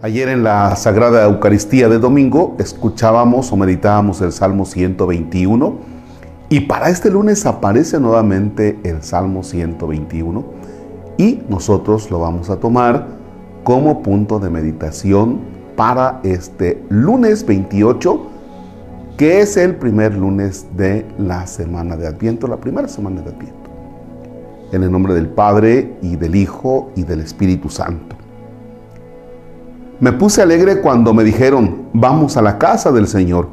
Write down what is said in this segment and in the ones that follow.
Ayer en la Sagrada Eucaristía de domingo escuchábamos o meditábamos el Salmo 121 y para este lunes aparece nuevamente el Salmo 121 y nosotros lo vamos a tomar como punto de meditación para este lunes 28 que es el primer lunes de la semana de Adviento, la primera semana de Adviento. En el nombre del Padre y del Hijo y del Espíritu Santo. Me puse alegre cuando me dijeron, vamos a la casa del Señor.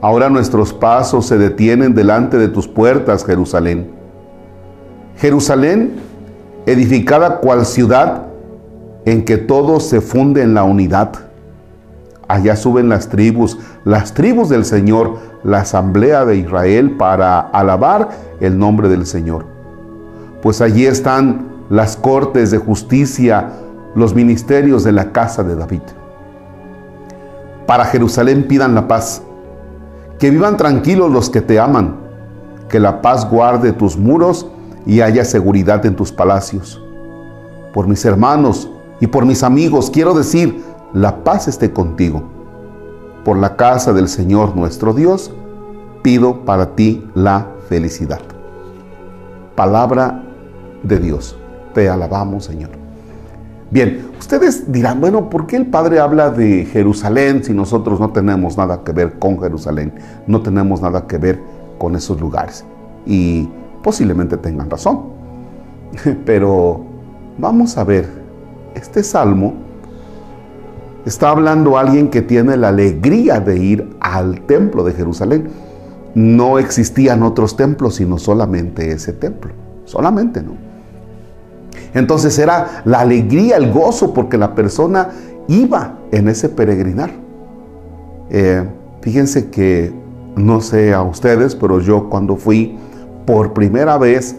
Ahora nuestros pasos se detienen delante de tus puertas, Jerusalén. Jerusalén, edificada cual ciudad en que todo se funde en la unidad. Allá suben las tribus, las tribus del Señor, la asamblea de Israel para alabar el nombre del Señor. Pues allí están las cortes de justicia, los ministerios de la casa de David. Para Jerusalén pidan la paz. Que vivan tranquilos los que te aman. Que la paz guarde tus muros y haya seguridad en tus palacios. Por mis hermanos y por mis amigos quiero decir, la paz esté contigo. Por la casa del Señor nuestro Dios, pido para ti la felicidad. Palabra de Dios. Te alabamos, Señor. Bien, ustedes dirán, bueno, ¿por qué el Padre habla de Jerusalén si nosotros no tenemos nada que ver con Jerusalén? No tenemos nada que ver con esos lugares. Y posiblemente tengan razón. Pero vamos a ver, este salmo está hablando alguien que tiene la alegría de ir al templo de Jerusalén. No existían otros templos, sino solamente ese templo. Solamente, ¿no? Entonces era la alegría, el gozo, porque la persona iba en ese peregrinar. Eh, fíjense que, no sé a ustedes, pero yo cuando fui por primera vez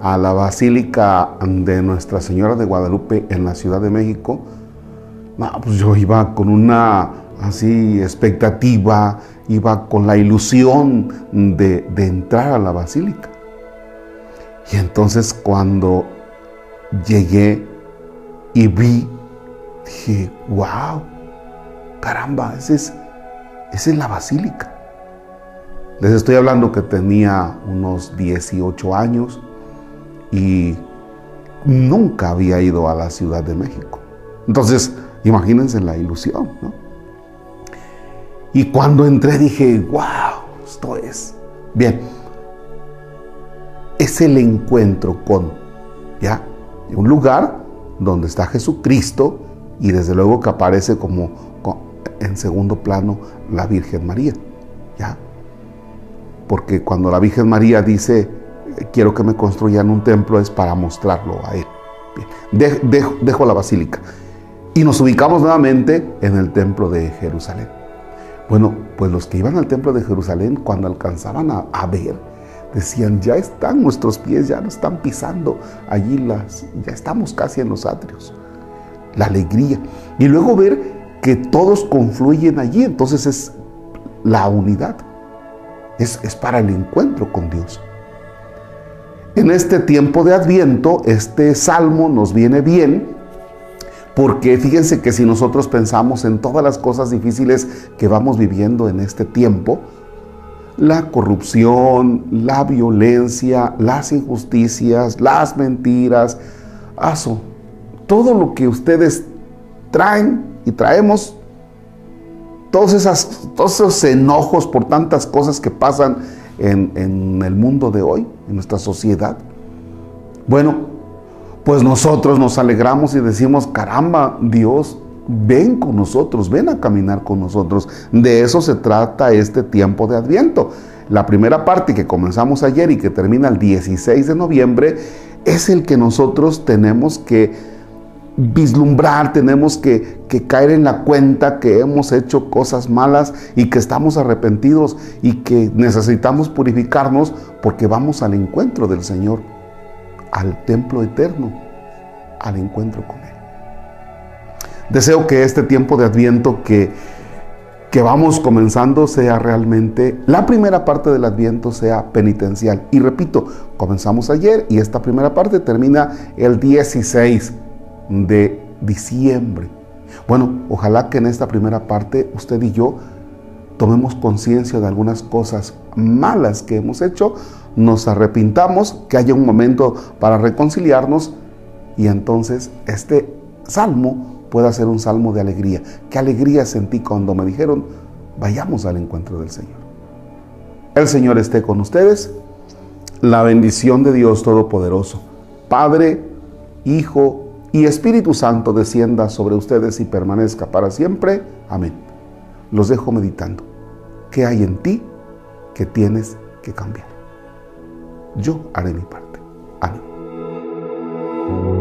a la Basílica de Nuestra Señora de Guadalupe en la Ciudad de México, pues yo iba con una así expectativa, iba con la ilusión de, de entrar a la Basílica. Y entonces cuando llegué y vi, dije, wow, caramba, esa es, esa es la basílica. Les estoy hablando que tenía unos 18 años y nunca había ido a la Ciudad de México. Entonces, imagínense la ilusión, ¿no? Y cuando entré dije, wow, esto es. Bien, es el encuentro con, ¿ya? Un lugar donde está Jesucristo y desde luego que aparece como en segundo plano la Virgen María. ¿Ya? Porque cuando la Virgen María dice, quiero que me construyan un templo, es para mostrarlo a Él. dejo, la basílica. Y nos ubicamos nuevamente en el templo de Jerusalén. Bueno, pues los que iban al templo de Jerusalén, cuando alcanzaban a ver decían, ya están nuestros pies, ya no están pisando allí las, ya estamos casi en los atrios. La alegría. Y luego ver que todos confluyen allí, entonces es la unidad. Es, es para el encuentro con Dios. En este tiempo de Adviento, este salmo nos viene bien porque fíjense que si nosotros pensamos en todas las cosas difíciles que vamos viviendo en este tiempo, la corrupción, la violencia, las injusticias, las mentiras, aso, todo lo que ustedes traen y traemos, todos, esas, todos esos enojos por tantas cosas que pasan en, en el mundo de hoy, en nuestra sociedad. Bueno, pues nosotros nos alegramos y decimos, caramba, Dios ven con nosotros, ven a caminar con nosotros. De eso se trata este tiempo de Adviento. La primera parte que comenzamos ayer y que termina el 16 de noviembre es el que nosotros tenemos que vislumbrar, tenemos que, que, caer en la cuenta que hemos hecho cosas malas y que estamos arrepentidos y que necesitamos purificarnos porque vamos al encuentro del Señor, al templo eterno, al encuentro con Él. Deseo que este tiempo de Adviento que, que vamos comenzando sea realmente, la primera parte del Adviento sea penitencial. Y repito, comenzamos ayer y esta primera parte termina el 16 de diciembre. Bueno, ojalá que en esta primera parte usted y yo tomemos conciencia de algunas cosas malas que hemos hecho, nos arrepintamos, que haya un momento para reconciliarnos y entonces este salmo pueda ser un salmo de alegría. Qué alegría sentí cuando me dijeron, vayamos al encuentro del Señor. El Señor esté con ustedes. La bendición de Dios Todopoderoso, Padre, Hijo y Espíritu Santo descienda sobre ustedes y permanezca para siempre. Amén. Los dejo meditando. ¿Qué hay en ti que tienes que cambiar? Yo haré mi parte. Amén.